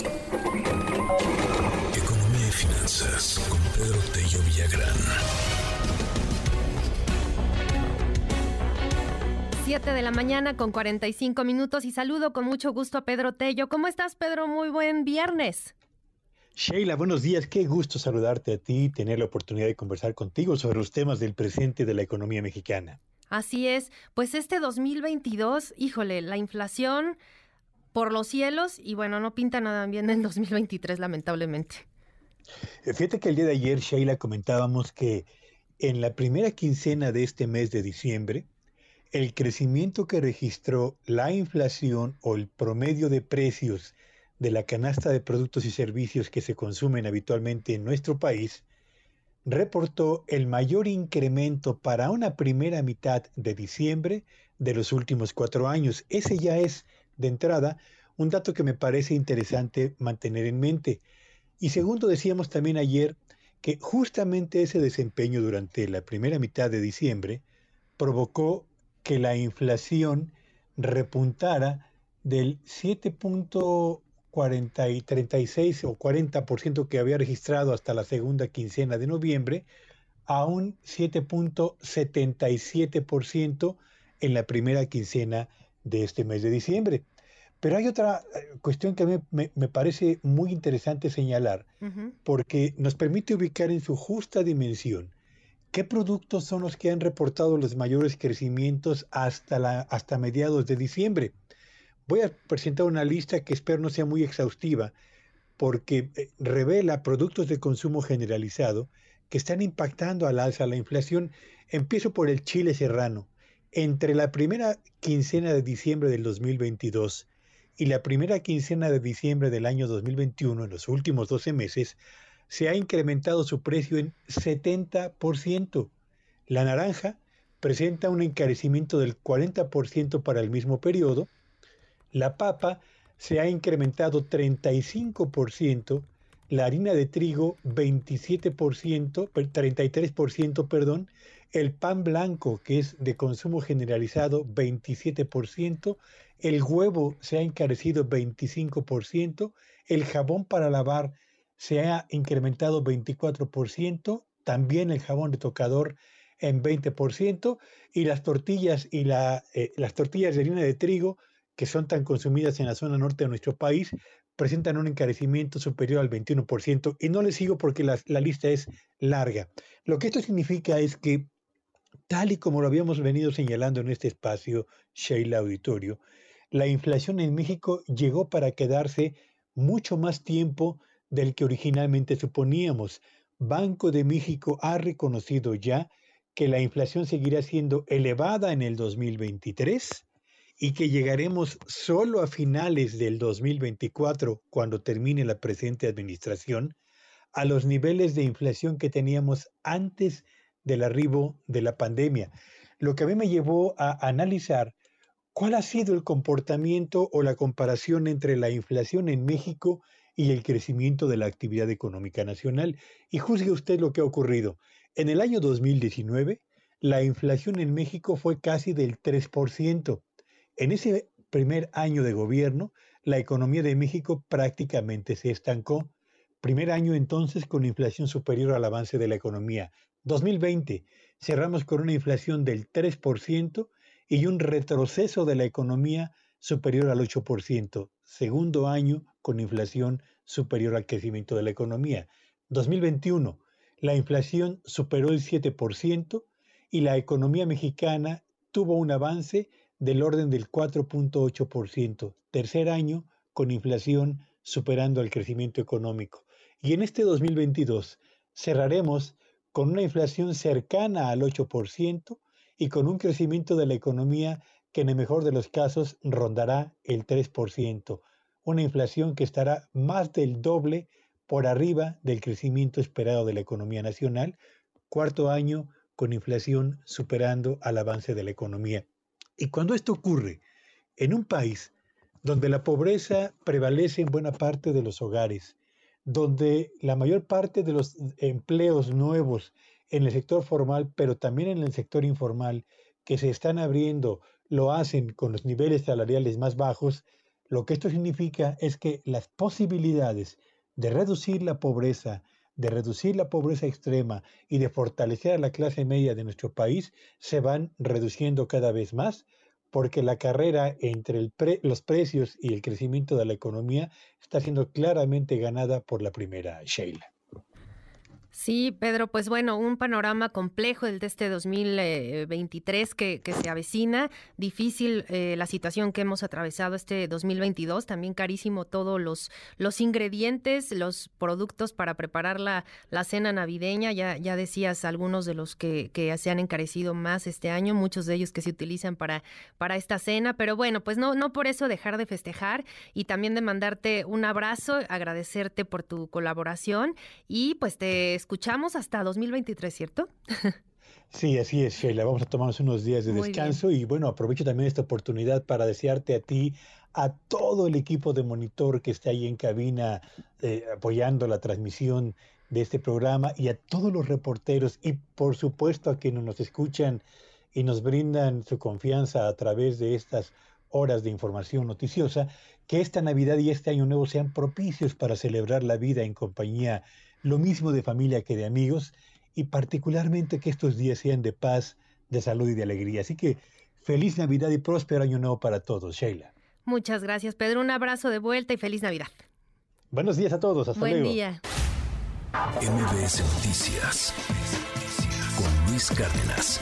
Economía y finanzas con Pedro Tello Villagrán. 7 de la mañana con 45 minutos y saludo con mucho gusto a Pedro Tello. ¿Cómo estás, Pedro? Muy buen viernes. Sheila, buenos días. Qué gusto saludarte a ti y tener la oportunidad de conversar contigo sobre los temas del presente de la economía mexicana. Así es. Pues este 2022, híjole, la inflación por los cielos y bueno, no pinta nada bien en 2023, lamentablemente. Eh, fíjate que el día de ayer, Sheila, comentábamos que en la primera quincena de este mes de diciembre, el crecimiento que registró la inflación o el promedio de precios de la canasta de productos y servicios que se consumen habitualmente en nuestro país, reportó el mayor incremento para una primera mitad de diciembre de los últimos cuatro años. Ese ya es de entrada, un dato que me parece interesante mantener en mente. Y segundo, decíamos también ayer que justamente ese desempeño durante la primera mitad de diciembre provocó que la inflación repuntara del 7.40 y 36 o 40% que había registrado hasta la segunda quincena de noviembre a un 7.77% en la primera quincena de este mes de diciembre. Pero hay otra eh, cuestión que me, me, parece muy interesante señalar, porque nos permite ubicar en su justa dimensión qué productos son los que han reportado los mayores crecimientos hasta, la, hasta mediados de diciembre. Voy a presentar una lista que espero no sea muy exhaustiva, porque eh, revela productos de consumo generalizado que están impactando al alza la inflación. Empiezo por el chile serrano. Entre la primera quincena de diciembre del 2022 y la primera quincena de diciembre del año 2021, en los últimos 12 meses, se ha incrementado su precio en 70%. La naranja presenta un encarecimiento del 40% para el mismo periodo. La papa se ha incrementado 35%, la harina de trigo 27%, 33%, perdón, el pan blanco, que es de consumo generalizado, 27%, el huevo se ha encarecido 25%, el jabón para lavar se ha incrementado 24%, también el jabón de tocador en 20%, y las tortillas y la, eh, las tortillas de harina de trigo, que son tan consumidas en la zona norte de nuestro país, presentan un encarecimiento superior al 21%. Y no les sigo porque la, lista es larga. Lo que esto significa es que Tal y como lo habíamos venido señalando en este espacio, Sheila Auditorio, la inflación en México llegó para quedarse mucho más tiempo del que originalmente suponíamos. Banco de México ha reconocido ya que la inflación seguirá siendo elevada en el 2023 y que llegaremos solo a finales del 2024, cuando termine la presente administración, a los niveles de inflación que teníamos antes de del arribo de la pandemia, lo que a mí me llevó a analizar cuál ha sido el comportamiento o la comparación entre la inflación en México y el crecimiento de la actividad económica nacional. Y juzgue usted lo que ha ocurrido. En el año 2019, la inflación en México fue casi del 3%. En ese primer año de gobierno, la economía de México prácticamente se estancó. Primer año entonces con inflación superior al avance de la economía. 2020 cerramos con una inflación del 3% y un retroceso de la economía superior al 8%, segundo año con inflación superior al crecimiento de la economía. 2021, la inflación superó el 7% y la economía mexicana tuvo un avance del orden del 4.8%, tercer año con inflación superando el crecimiento económico. Y en este 2022 cerraremos con una inflación cercana al 8% y con un crecimiento de la economía que en el mejor de los casos rondará el 3%, una inflación que estará más del doble por arriba del crecimiento esperado de la economía nacional, cuarto año con inflación superando al avance de la economía. Y cuando esto ocurre en un país donde la pobreza prevalece en buena parte de los hogares, donde la mayor parte de los empleos nuevos en el sector formal, pero también en el sector informal, que se están abriendo, lo hacen con los niveles salariales más bajos, Lo que esto significa es que las posibilidades de reducir la pobreza, de reducir la pobreza extrema y de fortalecer a la clase media de nuestro país se van reduciendo cada vez más porque la carrera entre los precios y el crecimiento de la economía está siendo claramente ganada por la primera, Sheila. Sí, Pedro, pues bueno, un panorama complejo el de este 2023 que, que se avecina, difícil eh, la situación que hemos atravesado este 2022, también carísimo todos los, los ingredientes, los productos para preparar la, la cena navideña, ya, ya decías algunos de los que, que, se han encarecido más este año, muchos de ellos que se utilizan para, para esta cena, pero bueno, pues no, no por eso dejar de festejar y también de mandarte un abrazo, agradecerte por tu colaboración y pues te escuchamos hasta 2023, ¿cierto? Sí, así es, Sheila. Vamos a tomarnos unos días de descanso y bueno, aprovecho también esta oportunidad para desearte a ti, a todo el equipo de monitor que está ahí en cabina eh, apoyando la transmisión de este programa y a todos los reporteros y por supuesto a quienes nos escuchan y nos brindan su confianza a través de estas horas de información noticiosa, que esta Navidad y este Año Nuevo sean propicios para celebrar la vida en compañía lo mismo de familia que de amigos, y particularmente que estos días sean de paz, de salud y de alegría. Así que feliz Navidad y próspero año nuevo para todos, Sheila. Muchas gracias, Pedro. Un abrazo de vuelta y feliz Navidad. Buenos días a todos. Hasta luego. Buen día. MBS Noticias con Luis Cárdenas.